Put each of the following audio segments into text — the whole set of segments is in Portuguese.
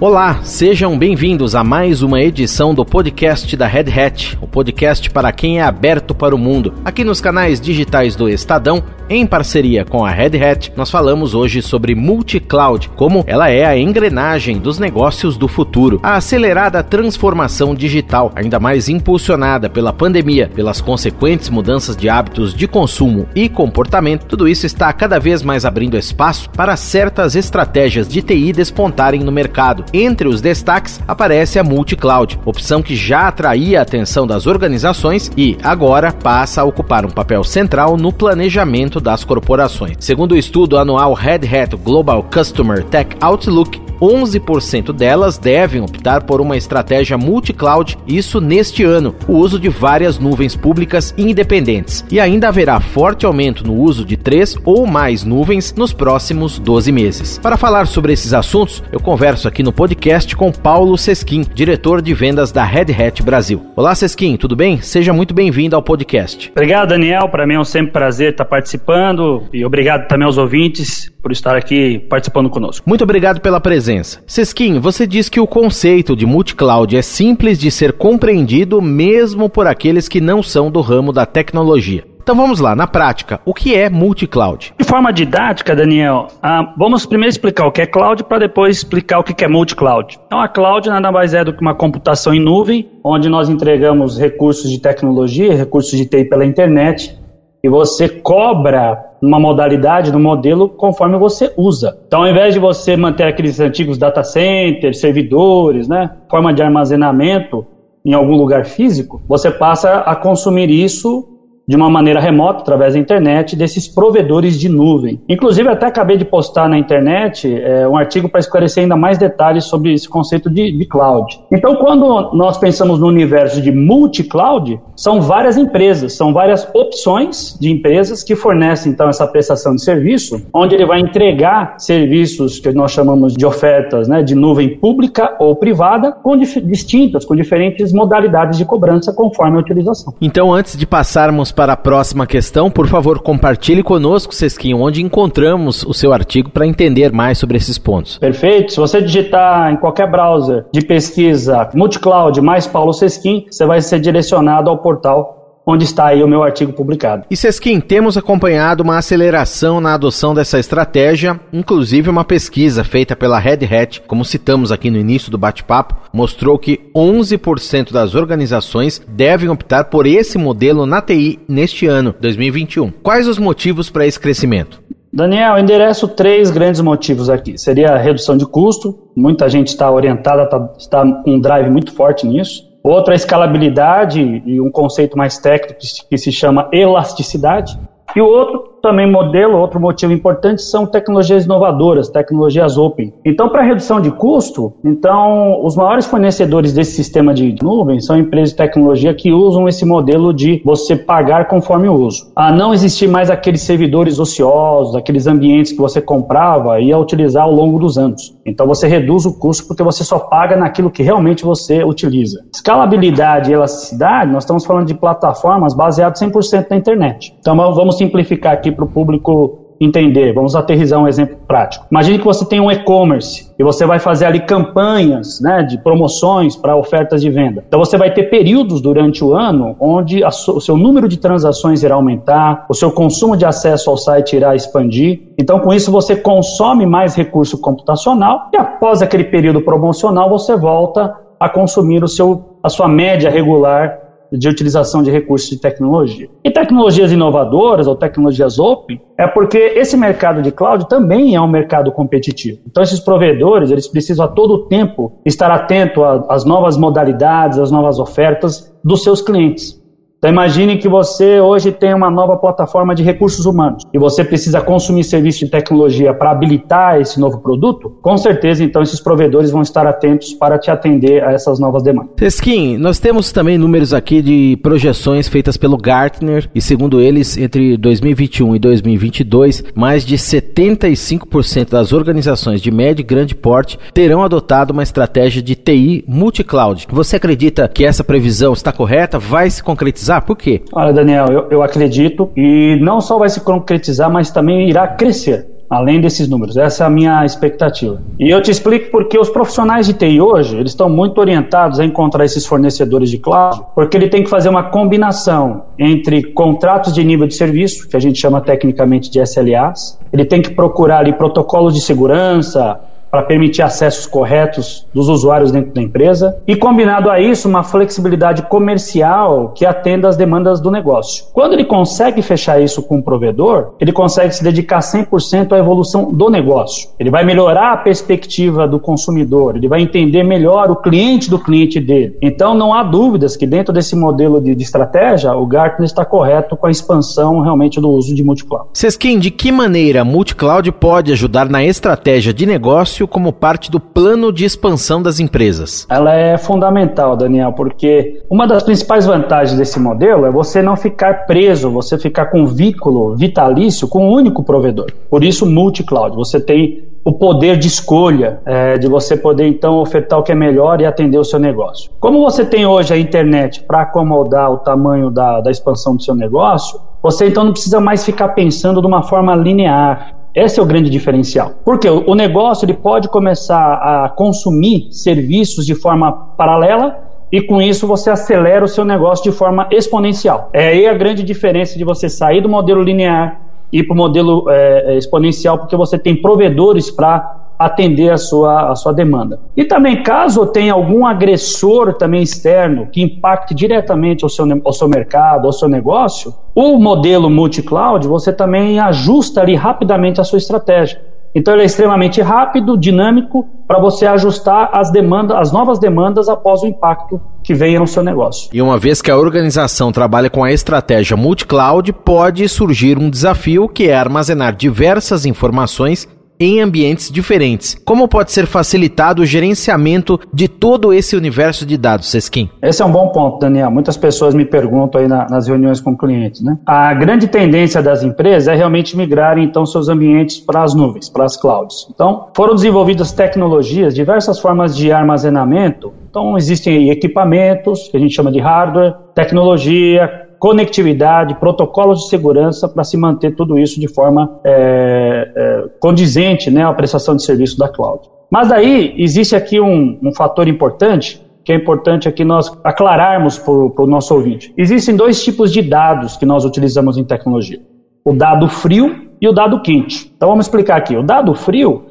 Olá, sejam bem-vindos a mais uma edição do podcast da Red Hat, o podcast para quem é aberto para o mundo. Aqui nos canais digitais do Estadão, em parceria com a Red Hat, nós falamos hoje sobre multi-cloud, como ela é a engrenagem dos negócios do futuro. A acelerada transformação digital, ainda mais impulsionada pela pandemia, pelas consequentes mudanças de hábitos de consumo e comportamento, tudo isso está cada vez mais abrindo espaço para certas estratégias de TI despontarem no mercado. Entre os destaques aparece a multi-cloud, opção que já atraía a atenção das organizações e agora passa a ocupar um papel central no planejamento das corporações. Segundo o estudo anual Red Hat Global Customer Tech Outlook, 11% delas devem optar por uma estratégia multi-cloud, isso neste ano, o uso de várias nuvens públicas independentes. E ainda haverá forte aumento no uso de três ou mais nuvens nos próximos 12 meses. Para falar sobre esses assuntos, eu converso aqui no podcast com Paulo Sesquim, diretor de vendas da Red Hat Brasil. Olá, Sesquim, tudo bem? Seja muito bem-vindo ao podcast. Obrigado, Daniel. Para mim é um sempre prazer estar participando e obrigado também aos ouvintes por estar aqui participando conosco. Muito obrigado pela presença. Sesquim, você diz que o conceito de multi-cloud é simples de ser compreendido mesmo por aqueles que não são do ramo da tecnologia. Então vamos lá, na prática, o que é multi-cloud? De forma didática, Daniel, ah, vamos primeiro explicar o que é cloud para depois explicar o que é multi-cloud. Então a cloud nada mais é do que uma computação em nuvem, onde nós entregamos recursos de tecnologia, recursos de TI pela internet, e você cobra uma modalidade, no modelo, conforme você usa. Então, ao invés de você manter aqueles antigos data centers, servidores, né, forma de armazenamento em algum lugar físico, você passa a consumir isso de uma maneira remota, através da internet, desses provedores de nuvem. Inclusive, até acabei de postar na internet é, um artigo para esclarecer ainda mais detalhes sobre esse conceito de, de cloud. Então, quando nós pensamos no universo de multi-cloud, são várias empresas, são várias opções de empresas que fornecem, então, essa prestação de serviço, onde ele vai entregar serviços que nós chamamos de ofertas né, de nuvem pública ou privada, com distintas, com diferentes modalidades de cobrança conforme a utilização. Então, antes de passarmos para a próxima questão, por favor, compartilhe conosco, Sesquinho, onde encontramos o seu artigo para entender mais sobre esses pontos. Perfeito. Se você digitar em qualquer browser de pesquisa multicloud mais Paulo Sesquim, você vai ser direcionado ao portal onde está aí o meu artigo publicado. E Sesquim, temos acompanhado uma aceleração na adoção dessa estratégia, inclusive uma pesquisa feita pela Red Hat, como citamos aqui no início do bate-papo, mostrou que 11% das organizações devem optar por esse modelo na TI neste ano, 2021. Quais os motivos para esse crescimento? Daniel, endereço três grandes motivos aqui. Seria a redução de custo, muita gente está orientada, está, está com um drive muito forte nisso. Outra, escalabilidade e um conceito mais técnico que se chama elasticidade. E o outro também modelo, outro motivo importante são tecnologias inovadoras, tecnologias open. Então, para redução de custo, então os maiores fornecedores desse sistema de nuvem são empresas de tecnologia que usam esse modelo de você pagar conforme o uso. A não existir mais aqueles servidores ociosos, aqueles ambientes que você comprava e ia utilizar ao longo dos anos. Então, você reduz o custo porque você só paga naquilo que realmente você utiliza. Escalabilidade e elasticidade, nós estamos falando de plataformas baseadas 100% na internet. Então, vamos simplificar aqui para o público entender. Vamos aterrizar um exemplo prático. Imagine que você tem um e-commerce e você vai fazer ali campanhas né, de promoções para ofertas de venda. Então você vai ter períodos durante o ano onde o seu número de transações irá aumentar, o seu consumo de acesso ao site irá expandir. Então com isso você consome mais recurso computacional e após aquele período promocional você volta a consumir o seu, a sua média regular de utilização de recursos de tecnologia. E tecnologias inovadoras ou tecnologias open é porque esse mercado de cloud também é um mercado competitivo. Então esses provedores, eles precisam a todo tempo estar atento às novas modalidades, às novas ofertas dos seus clientes. Então imagine que você hoje tem uma nova plataforma de recursos humanos e você precisa consumir serviço de tecnologia para habilitar esse novo produto, com certeza então esses provedores vão estar atentos para te atender a essas novas demandas. Tesquim, nós temos também números aqui de projeções feitas pelo Gartner e segundo eles, entre 2021 e 2022, mais de 75% das organizações de médio e grande porte terão adotado uma estratégia de TI multi-cloud. Você acredita que essa previsão está correta? Vai se concretizar? Concretizar? Por quê? Olha, Daniel, eu, eu acredito e não só vai se concretizar, mas também irá crescer. além desses números. Essa é a minha expectativa. E eu te explico porque os profissionais de TI hoje, eles estão muito orientados a encontrar esses fornecedores de cloud, porque ele tem que fazer uma combinação entre contratos de nível de serviço, que a gente chama tecnicamente de SLAs, ele tem que procurar ali protocolos de segurança, para permitir acessos corretos dos usuários dentro da empresa e combinado a isso uma flexibilidade comercial que atenda às demandas do negócio. Quando ele consegue fechar isso com o provedor, ele consegue se dedicar 100% à evolução do negócio. Ele vai melhorar a perspectiva do consumidor, ele vai entender melhor o cliente do cliente dele. Então não há dúvidas que dentro desse modelo de, de estratégia, o Gartner está correto com a expansão realmente do uso de multicloud. Seskin, de que maneira multicloud pode ajudar na estratégia de negócio como parte do plano de expansão das empresas? Ela é fundamental, Daniel, porque uma das principais vantagens desse modelo é você não ficar preso, você ficar com vínculo vitalício com um único provedor. Por isso, multi-cloud. Você tem o poder de escolha, é, de você poder então ofertar o que é melhor e atender o seu negócio. Como você tem hoje a internet para acomodar o tamanho da, da expansão do seu negócio, você então não precisa mais ficar pensando de uma forma linear. Esse é o grande diferencial. Porque o negócio ele pode começar a consumir serviços de forma paralela e com isso você acelera o seu negócio de forma exponencial. É aí a grande diferença de você sair do modelo linear e ir para o modelo é, exponencial, porque você tem provedores para atender a sua, a sua demanda. E também, caso tenha algum agressor também externo que impacte diretamente o seu, ao seu mercado, ao seu negócio, o modelo multi-cloud, você também ajusta ali rapidamente a sua estratégia. Então ele é extremamente rápido, dinâmico, para você ajustar as demandas, as novas demandas após o impacto que venha no seu negócio. E uma vez que a organização trabalha com a estratégia multi-cloud, pode surgir um desafio que é armazenar diversas informações em ambientes diferentes. Como pode ser facilitado o gerenciamento de todo esse universo de dados, Seskin? Esse é um bom ponto, Daniel. Muitas pessoas me perguntam aí na, nas reuniões com clientes. Né? A grande tendência das empresas é realmente migrarem então seus ambientes para as nuvens, para as clouds. Então, foram desenvolvidas tecnologias, diversas formas de armazenamento. Então, existem equipamentos, que a gente chama de hardware, tecnologia, conectividade, protocolos de segurança para se manter tudo isso de forma é, é, condizente né, à prestação de serviço da cloud. Mas aí existe aqui um, um fator importante que é importante aqui nós aclararmos para o nosso ouvinte. Existem dois tipos de dados que nós utilizamos em tecnologia: o dado frio e o dado quente. Então vamos explicar aqui. O dado frio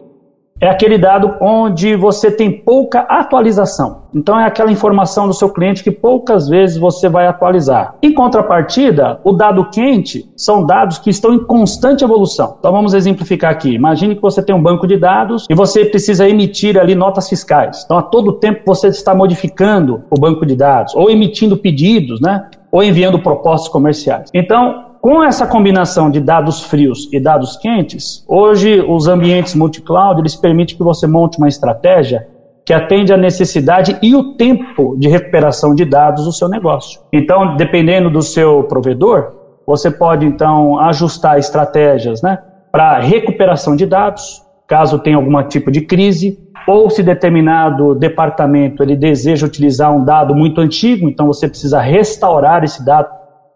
é aquele dado onde você tem pouca atualização. Então é aquela informação do seu cliente que poucas vezes você vai atualizar. Em contrapartida, o dado quente são dados que estão em constante evolução. Então vamos exemplificar aqui. Imagine que você tem um banco de dados e você precisa emitir ali notas fiscais. Então a todo tempo você está modificando o banco de dados ou emitindo pedidos, né? Ou enviando propostas comerciais. Então, com essa combinação de dados frios e dados quentes, hoje os ambientes multi-cloud eles permitem que você monte uma estratégia que atende à necessidade e o tempo de recuperação de dados do seu negócio. Então, dependendo do seu provedor, você pode então ajustar estratégias, né, para recuperação de dados, caso tenha algum tipo de crise, ou se determinado departamento ele deseja utilizar um dado muito antigo, então você precisa restaurar esse dado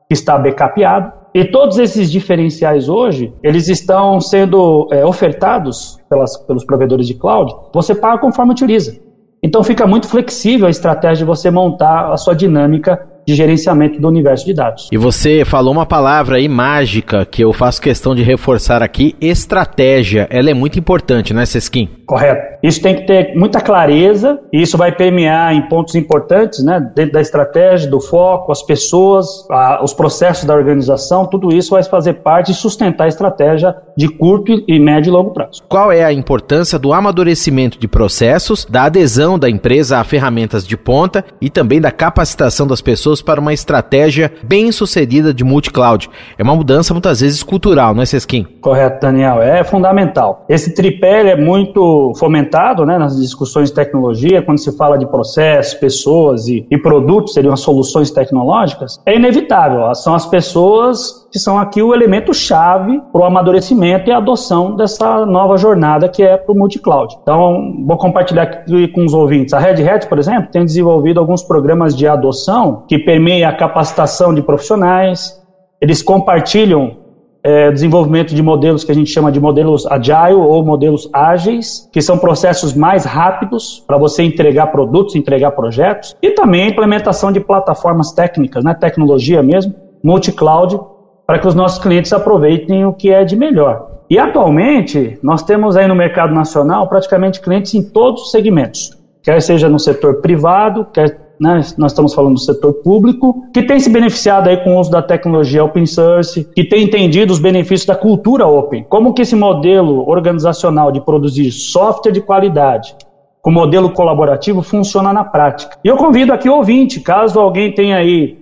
que está backupeado. E todos esses diferenciais hoje, eles estão sendo é, ofertados pelas, pelos provedores de cloud, você paga conforme utiliza. Então fica muito flexível a estratégia de você montar a sua dinâmica de gerenciamento do universo de dados. E você falou uma palavra aí mágica que eu faço questão de reforçar aqui, estratégia. Ela é muito importante, né, Seskin? Correto. Isso tem que ter muita clareza e isso vai permear em pontos importantes, né, dentro da estratégia, do foco, as pessoas, a, os processos da organização, tudo isso vai fazer parte e sustentar a estratégia de curto e médio e longo prazo. Qual é a importância do amadurecimento de processos, da adesão da empresa a ferramentas de ponta e também da capacitação das pessoas para uma estratégia bem sucedida de multi-cloud. É uma mudança muitas vezes cultural, não é, Sesquim? Correto, Daniel. É fundamental. Esse tripé é muito fomentado né, nas discussões de tecnologia, quando se fala de processos, pessoas e, e produtos, seriam as soluções tecnológicas. É inevitável. São as pessoas que são aqui o elemento chave para o amadurecimento e adoção dessa nova jornada que é para o multi-cloud. Então, vou compartilhar aqui com os ouvintes. A Red Hat, por exemplo, tem desenvolvido alguns programas de adoção que permeiam a capacitação de profissionais, eles compartilham é, desenvolvimento de modelos que a gente chama de modelos agile ou modelos ágeis, que são processos mais rápidos para você entregar produtos, entregar projetos, e também implementação de plataformas técnicas, né, tecnologia mesmo, multi-cloud, para que os nossos clientes aproveitem o que é de melhor. E atualmente, nós temos aí no mercado nacional praticamente clientes em todos os segmentos, quer seja no setor privado, quer né, nós estamos falando do setor público, que tem se beneficiado aí com o uso da tecnologia open source, que tem entendido os benefícios da cultura open. Como que esse modelo organizacional de produzir software de qualidade com modelo colaborativo funciona na prática. E eu convido aqui o ouvinte, caso alguém tenha aí,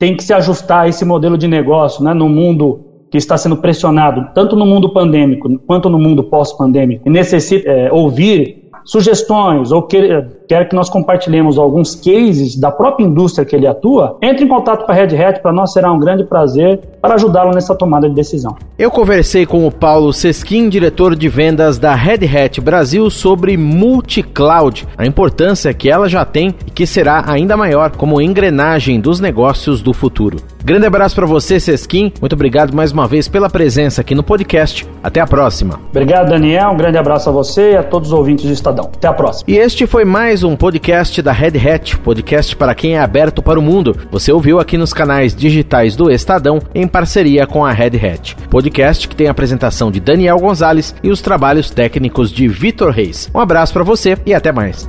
tem que se ajustar a esse modelo de negócio né, no mundo que está sendo pressionado, tanto no mundo pandêmico quanto no mundo pós-pandêmico, e necessita é, ouvir sugestões ou quer, quer que nós compartilhemos alguns cases da própria indústria que ele atua, entre em contato com a Red Hat, para nós será um grande prazer para ajudá-lo nessa tomada de decisão. Eu conversei com o Paulo Sesquim, diretor de vendas da Red Hat Brasil, sobre multi-cloud, a importância que ela já tem e que será ainda maior como engrenagem dos negócios do futuro. Grande abraço para você, Sesquim. Muito obrigado mais uma vez pela presença aqui no podcast. Até a próxima. Obrigado, Daniel. Um grande abraço a você e a todos os ouvintes do Até a próxima. E este foi mais um podcast da Red Hat, podcast para quem é aberto para o mundo. Você ouviu aqui nos canais digitais do Estadão em parceria com a Red Hat. Podcast que tem a apresentação de Daniel Gonzalez e os trabalhos técnicos de Vitor Reis. Um abraço para você e até mais.